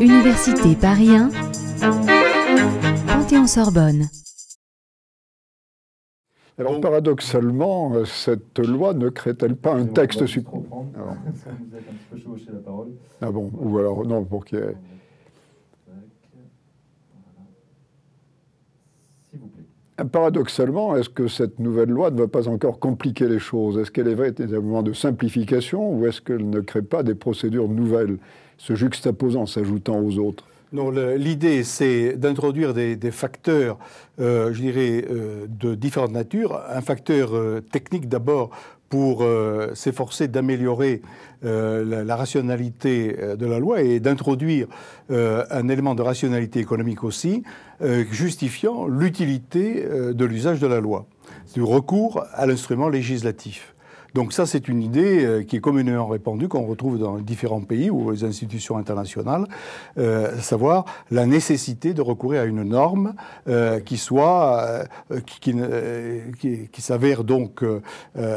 Université Paris 1, Panthéon-Sorbonne. Alors paradoxalement, euh, cette loi ne crée-elle pas un texte suprême alors... Vous êtes un petit peu chevauché la parole. Ah bon Ou alors, non, pour qu'il y ait... S'il vous plaît. Paradoxalement, est-ce que cette nouvelle loi ne va pas encore compliquer les choses? Est-ce qu'elle est véritablement de simplification ou est-ce qu'elle ne crée pas des procédures nouvelles, se juxtaposant, s'ajoutant aux autres? Non, l'idée, c'est d'introduire des, facteurs, euh, je dirais, euh, de différentes natures. Un facteur euh, technique d'abord pour s'efforcer d'améliorer la, rationalité de la loi et d'introduire un élément de rationalité économique aussi, justifiant l'utilité de l'usage de la loi, du recours à l'instrument législatif. Donc ça, c'est une idée euh, qui est communément répandue, qu'on retrouve dans différents pays ou les institutions internationales, euh, à savoir la nécessité de recourir à une norme euh, qui soit, qui, qui, s'avère donc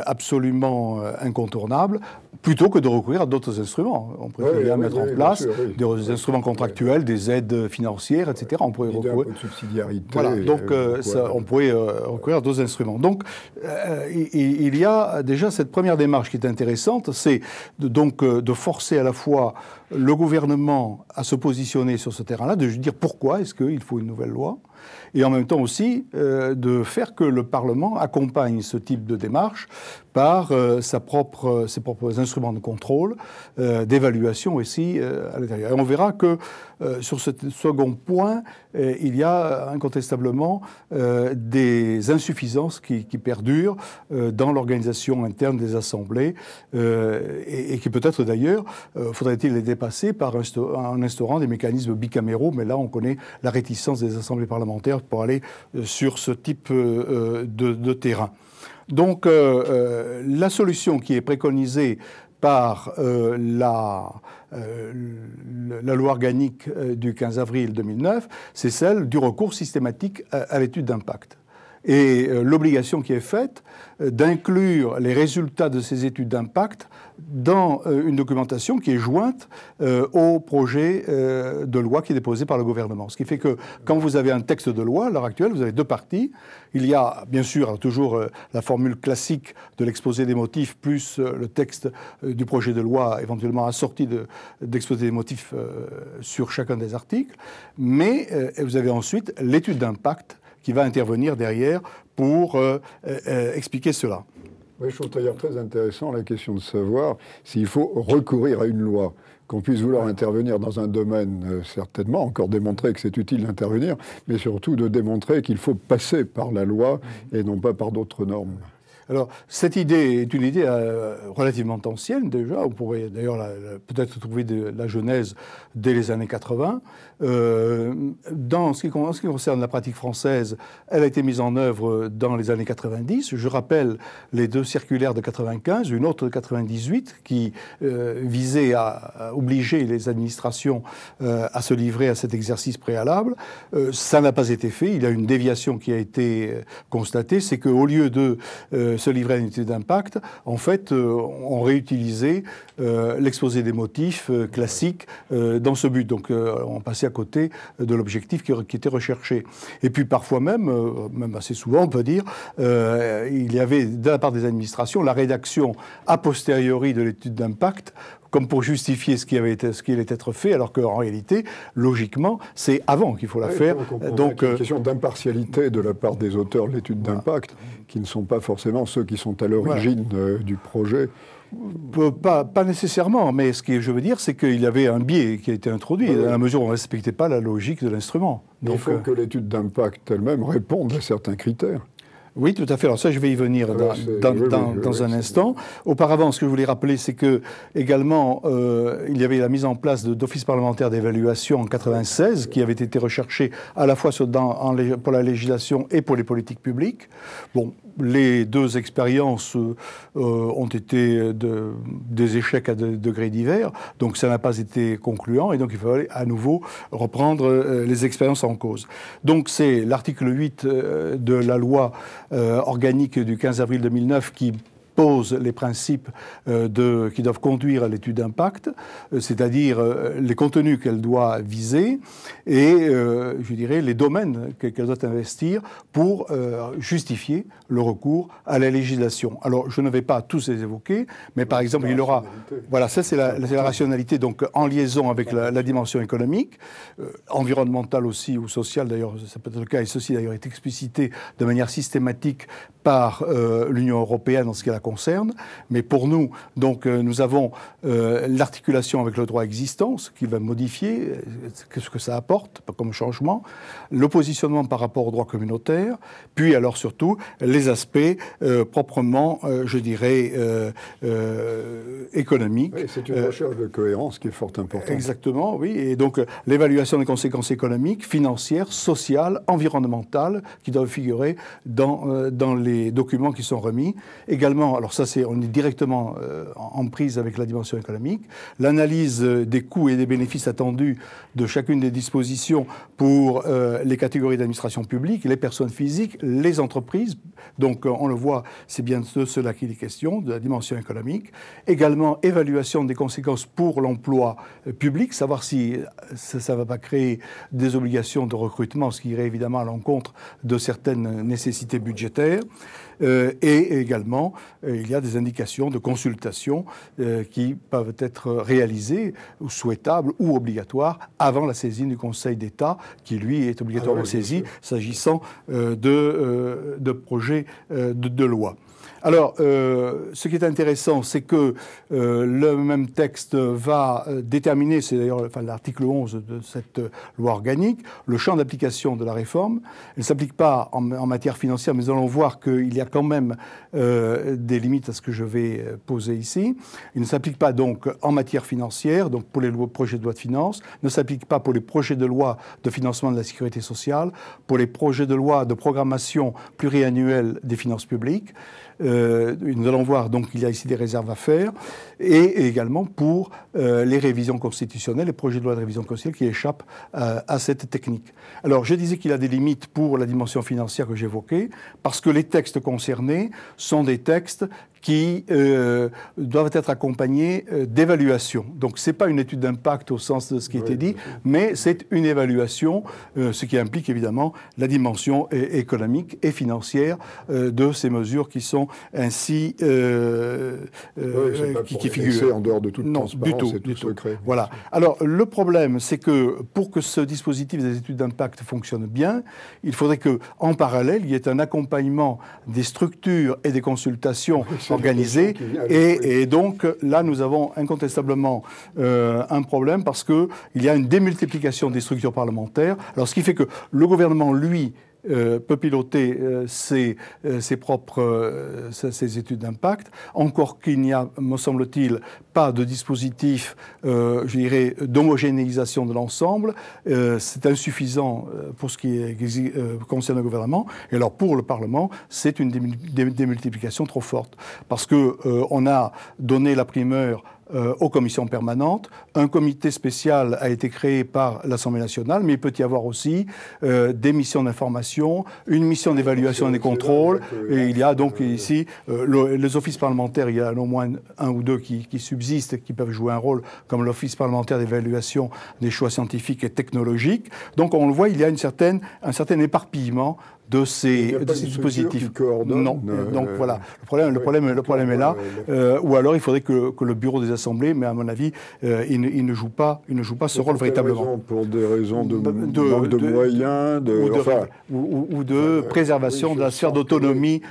absolument incontournable, plutôt que de recourir à d'autres instruments. On pourrait bien mettre en place des instruments contractuels, des aides financières, etc. On pourrait recourir. Subsidiarité. Voilà, donc ça, on pourrait recourir à d'autres instruments. Donc il y a déjà cette première démarche qui est intéressante, c'est donc euh, de forcer à la fois le gouvernement à se positionner sur ce terrain-là, de dire pourquoi est-ce qu'il faut une nouvelle loi, et en même temps aussi euh, de faire que le Parlement accompagne ce type de démarche par euh, ses propres instruments de contrôle, d'évaluation aussi à l'intérieur. Et on verra que sur ce second point, il y a incontestablement des insuffisances qui, perdurent dans l'organisation interne des assemblées et, qui peut-être d'ailleurs, faudrait-il les passé par un instaurant des mécanismes bicaméraux, mais là on connaît la réticence des assemblées parlementaires pour aller euh, sur ce type euh, de, terrain. Donc euh, la solution qui est préconisée par la, la, loi organique du 15 avril 2009, c'est celle du recours systématique à l'étude d'impact. Et l'obligation qui est faite d'inclure les résultats de ces études d'impact dans euh, une documentation qui est jointe euh, au projet euh, de loi qui est déposé par le gouvernement. Ce qui fait que quand vous avez un texte de loi, à l'heure actuelle, vous avez deux parties. Il y a bien sûr toujours la formule classique de l'exposé des motifs plus le texte du projet de loi éventuellement assorti d'exposé des motifs sur chacun des articles. Mais vous avez ensuite l'étude d'impact qui va intervenir derrière pour expliquer cela. Oui, je trouve d'ailleurs très intéressant la question de savoir s'il faut recourir à une loi qu'on puisse vouloir intervenir dans un domaine, euh, certainement, encore démontrer que c'est utile d'intervenir, mais surtout de démontrer qu'il faut passer par la loi et non pas par d'autres normes. Alors, cette idée est une idée euh, relativement ancienne déjà. On pourrait d'ailleurs peut-être trouver de la genèse dès les années 80. Euh, dans ce, qui, en ce qui concerne la pratique française, elle a été mise en œuvre dans les années 90. Je rappelle les deux circulaires de 95, une autre de 98 qui euh, visait à, obliger les administrations à se livrer à cet exercice préalable. ça n'a pas été fait. Il y a une déviation qui a été constatée, c'est qu'au lieu de se livrer à une étude d'impact, en fait, euh, on réutilisait euh, l'exposé des motifs euh, classiques dans ce but. Donc, on passait à côté de l'objectif qui, était recherché. Et puis, parfois même, même assez souvent, on peut dire, il y avait de la part des administrations la rédaction a posteriori de l'étude d'impact comme pour justifier ce qui, avait été, ce qui allait être fait, alors qu'en réalité, logiquement, c'est avant qu'il faut la faire. Donc, une question d'impartialité de la part des auteurs de l'étude d'impact, qui ne sont pas forcément ceux qui sont à l'origine euh, du projet. Pas, pas, nécessairement, mais ce que je veux dire, c'est qu'il y avait un biais qui a été introduit, à la mesure où on ne respectait pas la logique de l'instrument. Il faut euh, que l'étude d'impact elle-même réponde à certains critères. Oui, tout à fait. Alors ça, je vais y venir dans, un instant. Auparavant, ce que je voulais rappeler, c'est que également, euh, il y avait la mise en place d'offices parlementaires d'évaluation en 96, qui avait été recherché à la fois pour la législation et pour les politiques publiques. Bon, les deux expériences euh, ont été des échecs à degrés divers, donc ça n'a pas été concluant, et donc il fallait à nouveau reprendre euh, les expériences en cause. Donc c'est l'article 8 de la loi organique du 15 avril 2009 qui pose les principes de, qui doivent conduire à l'étude d'impact, c'est-à-dire les contenus qu'elle doit viser et, je dirais, les domaines qu'elle doit investir pour justifier le recours à la législation. Alors, je ne vais pas tous les évoquer, mais par exemple, il aura. Voilà, ça, c'est la, rationalité, donc en liaison avec la, dimension économique, environnementale aussi ou sociale, d'ailleurs, ça peut être le cas, et ceci d'ailleurs est explicité de manière systématique par euh, l'Union européenne en ce qui la concerne. Mais pour nous, donc, euh, nous avons euh, l'articulation avec le droit existant, ce qui va modifier, qu'est-ce que ça apporte comme changement, le positionnement par rapport au droit communautaire, puis alors surtout les aspects proprement, je dirais, économiques. Oui, c'est une recherche de cohérence qui est fort importante. Exactement, oui. Et donc l'évaluation des conséquences économiques, financières, sociales, environnementales, qui doivent figurer dans, dans les documents qui sont remis. Également, alors ça, c'est, on est directement euh, en prise avec la dimension économique. L'analyse des coûts et des bénéfices attendus de chacune des dispositions pour euh, les catégories d'administration publique, les personnes physiques, les entreprises. Donc, on le voit, c'est bien de cela qu'il est question, de la dimension économique. Également, évaluation des conséquences pour l'emploi euh, public, savoir si ça ne va pas créer des obligations de recrutement, ce qui irait évidemment à l'encontre de certaines nécessités budgétaires. Euh, et également, euh, il y a des indications de consultation euh, qui peuvent être réalisées, ou souhaitables ou obligatoires, avant la saisine du Conseil d'État, qui lui est obligatoirement ah saisi s'agissant de, de projets de loi. Alors, euh, ce qui est intéressant, c'est que euh, le même texte va euh, déterminer, c'est d'ailleurs enfin, l'article 11 de cette loi organique, le champ d'application de la réforme. Elle ne s'applique pas en, matière financière, mais nous allons voir qu'il y a quand même des limites à ce que je vais poser ici. Il ne s'applique pas donc en matière financière, donc pour les projets de loi de finances, ne s'applique pas pour les projets de loi de financement de la sécurité sociale, pour les projets de loi de programmation pluriannuelle des finances publiques. Euh, nous allons voir donc qu'il y a ici des réserves à faire, et également pour euh, les révisions constitutionnelles, les projets de loi de révision constitutionnelle qui échappent euh, à cette technique. Alors je disais qu'il a des limites pour la dimension financière que j'évoquais, parce que les textes concernés sont des textes The. Qui euh, doivent être accompagnés euh, d'évaluation. Donc ce n'est pas une étude d'impact au sens de ce qui a été dit, mais c'est une évaluation, euh, ce qui implique évidemment la dimension économique et financière de ces mesures qui sont ainsi qui, qui figurent. en dehors de toute non, du tout, et tout, secret. Voilà. Alors le problème, c'est que pour que ce dispositif des études d'impact fonctionne bien, il faudrait que en parallèle, il y ait un accompagnement des structures et des consultations organisé Et, donc là, nous avons incontestablement euh, un problème parce qu'il y a une démultiplication des structures parlementaires. Alors ce qui fait que le gouvernement, lui, euh, peut piloter euh, ses, ses, propres ses, études d'impact, encore qu'il n'y a, me semble-t-il, pas de dispositif, je dirais, d'homogénéisation de l'ensemble. c'est insuffisant pour ce qui concerne le gouvernement. Et alors pour le Parlement, c'est une démultiplication trop forte, parce que on a donné la primeur euh, aux commissions permanentes. Un comité spécial a été créé par l'Assemblée nationale, mais il peut y avoir aussi euh, des missions d'information, une mission d'évaluation et des contrôles. Et il y a donc ici euh, les offices parlementaires, il y a au moins un ou deux qui, qui subsistent, qui peuvent jouer un rôle, comme l'Office parlementaire d'évaluation des choix scientifiques et technologiques. Donc on le voit, il y a une certaine, un certain éparpillement de ces, de ces dispositifs. non. Euh, donc voilà, le problème, le problème, le problème est là. Euh, ou alors il faudrait que, que, le bureau des assemblées, mais à mon avis, euh, il, ne, il, ne, joue pas, il ne joue pas ce rôle véritablement. pour des raisons de, de, de, moyens, de, ou de, ou, de préservation de la sphère d'autonomie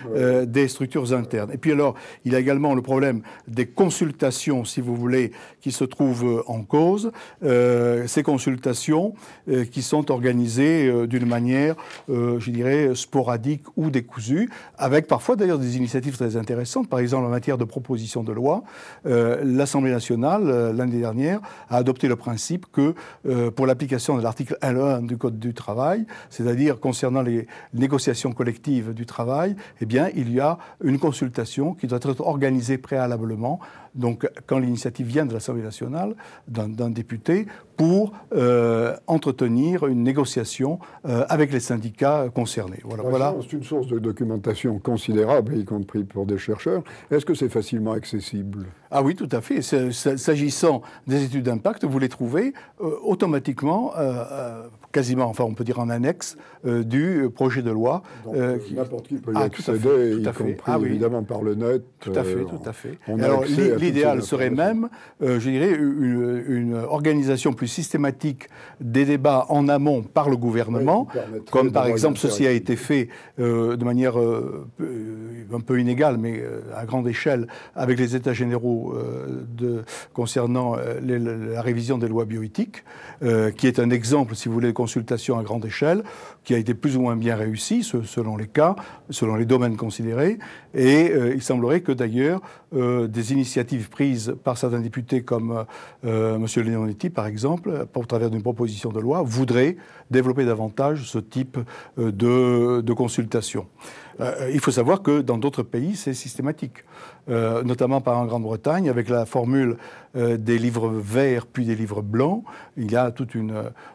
des structures internes. Et puis alors, il y a également le problème des consultations, si vous voulez, qui se trouvent en cause. ces consultations qui sont organisées d'une manière, je dirais, sporadiques ou décousus, avec parfois d'ailleurs des initiatives très intéressantes. Par exemple, en matière de proposition de loi, euh, l'Assemblée nationale, euh, l'année dernière, a adopté le principe que euh, pour l'application de l'article L1 du Code du travail, c'est-à-dire concernant les négociations collectives du travail, eh bien, il y a une consultation qui doit être organisée préalablement donc quand l'initiative vient de l'Assemblée nationale, d'un député, pour entretenir une négociation avec les syndicats concernés. Mais voilà, La voilà. science est une source de documentation considérable, y compris pour des chercheurs. Est-ce que c'est facilement accessible? Ah oui, tout à fait. C'est- c'est- S'agissant des études d'impact, vous les trouvez euh, automatiquement, euh, euh, quasiment, enfin on peut dire en annexe, euh, du projet de loi. N'importe qui peut y Ah, tout à accéder, fait, tout y à fait. compris Ah oui. évidemment par le net. Tout à fait, tout à fait. l'idéal serait même, je dirais, une, une organisation plus systématique des débats en amont par le gouvernement, comme par exemple ceci a interactivité. Fait euh, de manière euh, euh, un peu inégale, mais euh, à grande échelle, avec les États généraux euh, concernant euh, la révision des lois bioéthiques, qui est un exemple, si vous voulez, de consultation à grande échelle, qui a été plus ou moins bien réussi se- selon les cas, selon les domaines considérés. Et il semblerait que d'ailleurs, des initiatives prises par certains députés comme M. Leonetti, par exemple, au travers d'une proposition de loi, voudraient développer davantage ce type de consultation. Euh, il faut savoir que dans d'autres pays, c'est systématique, Euh, notamment par en Grande-Bretagne, avec la formule euh, des livres verts puis des livres blancs. Il y a tout une,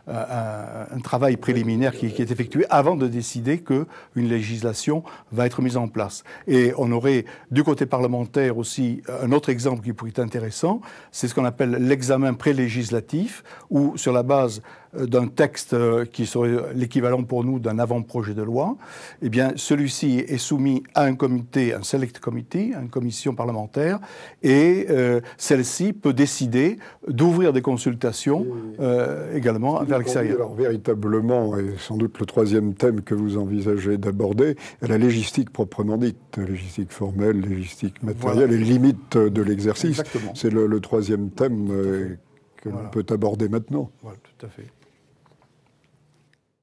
euh, un, travail préliminaire qui, est effectué avant de décider qu'une législation va être mise en place. Et on aurait du côté parlementaire aussi un autre exemple qui pourrait être intéressant, c'est ce qu'on appelle l'examen pré-législatif, où sur la base euh, d'un texte euh, qui serait l'équivalent pour nous d'un avant-projet de loi, eh bien, celui-ci est soumis à un comité, un select committee, une commission parlementaire, et euh, celle-ci peut décider d'ouvrir des consultations euh, également vers l'extérieur. Alors véritablement, et sans doute le troisième thème que vous envisagez d'aborder, la légistique proprement dite, la légistique formelle, légistique matérielle Voilà. et limites de l'exercice. C'est le, le troisième thème euh, que Voilà. l'on peut aborder maintenant. Voilà, tout à fait.